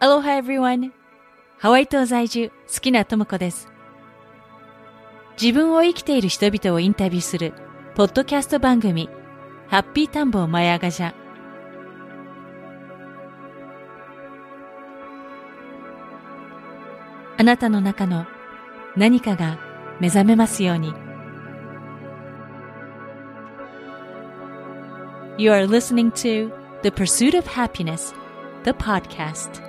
Aloha everyone! ハワイ島在住、好きなともこです。自分を生きている人々をインタビューする、ポッドキャスト番組、ハッピータンボーマヤガジャ。あなたの中の何かが目覚めますように。You are listening to The Pursuit of Happiness, the podcast.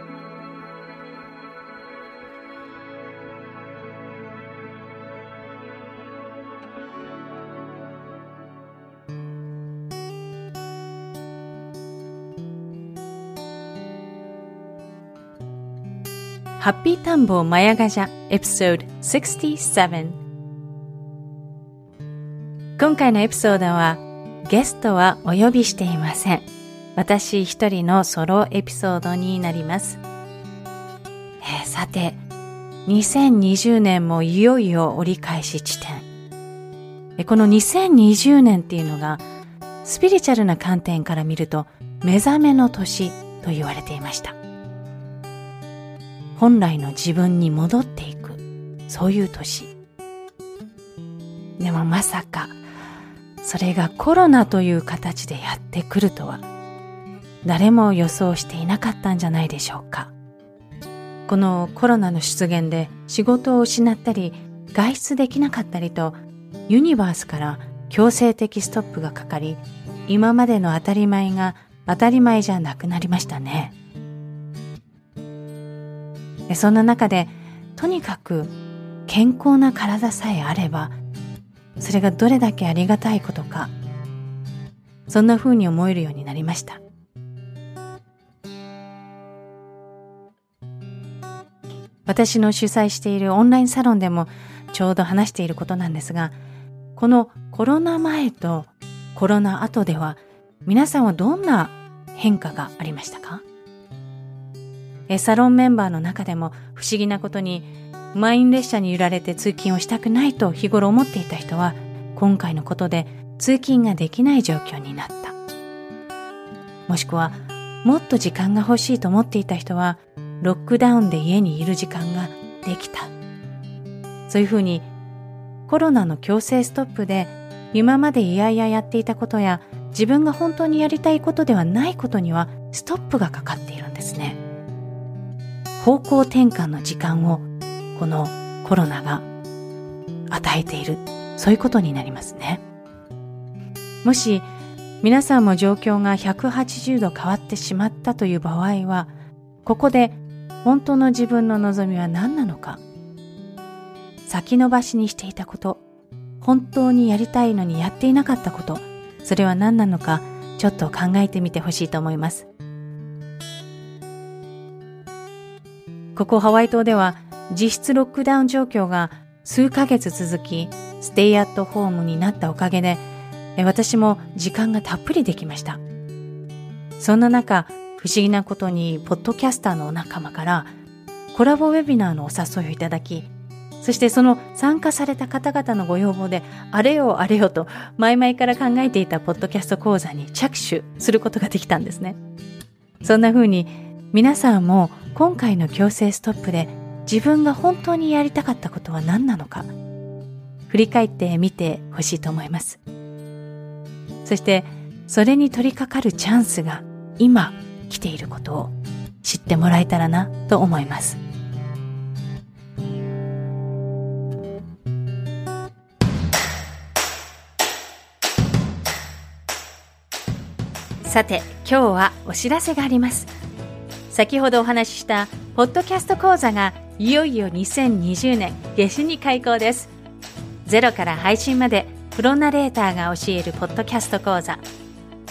ハッピータンボーマヤガジャエピソード67今回のエピソードはゲストはお呼びしていません。私一人のソロエピソードになります、えー、さて2020年もいよいよ折り返し地点。この2020年っていうのがスピリチュアルな観点から見ると目覚めの年と言われていました。本来の自分に戻っていく。そういう年。でもまさかそれがコロナという形でやってくるとは誰も予想していなかったんじゃないでしょうか。このコロナの出現で仕事を失ったり外出できなかったりとユニバースから強制的ストップがかかり今までの当たり前が当たり前じゃなくなりましたね。そんな中でとにかく健康な体さえあればそれがどれだけありがたいことかそんな風に思えるようになりました。私の主催しているオンラインサロンでもちょうど話していることなんですがこのコロナ前とコロナ後では皆さんはどんな変化がありましたか？サロンメンバーの中でも不思議なことに満員列車に揺られて通勤をしたくないと日頃思っていた人は今回のことで通勤ができない状況になった。もしくはもっと時間が欲しいと思っていた人はロックダウンで家にいる時間ができた。そういうふうにコロナの強制ストップで今までいやいややっていたことや自分が本当にやりたいことではないことにはストップがかかっているんですね。方向転換の時間をこのコロナが与えている。そういうことになりますね。もし皆さんも状況が180度変わってしまったという場合はここで本当の自分の望みは何なのか。先延ばしにしていたこと本当にやりたいのにやっていなかったことそれは何なのかちょっと考えてみてほしいと思います。ここハワイ島では実質ロックダウン状況が数ヶ月続き、ステイアットホームになったおかげで、私も時間がたっぷりできました。そんな中、不思議なことに、ポッドキャスターのお仲間から、コラボウェビナーのお誘いをいただき、そしてその参加された方々のご要望で、あれよあれよと前々から考えていたポッドキャスト講座に着手することができたんですね。そんな風に皆さんも今回の強制ストップで自分が本当にやりたかったことは何なのか。振り返ってみてほしいと思います。そしてそれに取り掛かるチャンスが今来ていることを知ってもらえたらなと思います。さて今日はお知らせがあります。先ほどお話ししたポッドキャスト講座がいよいよ2020年夏至に開講です。ゼロから配信までプロナレーターが教えるポッドキャスト講座。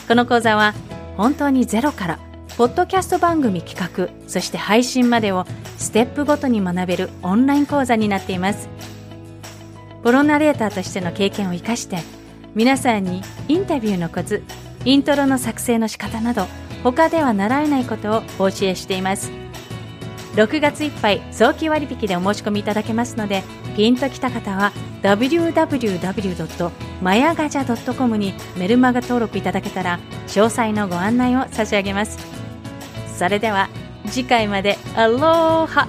この講座は本当にゼロからポッドキャスト番組企画そして配信までをステップごとに学べるオンライン講座になっています。プロナレーターとしての経験を生かして皆さんにインタビューのコツイントロの作成の仕方など他では習えないことをお教えしています。6月いっぱい早期割引でお申し込みいただけますのでピンときた方は www.mayagaja.com にメルマガ登録いただけたら詳細のご案内を差し上げます。それでは次回までアローハ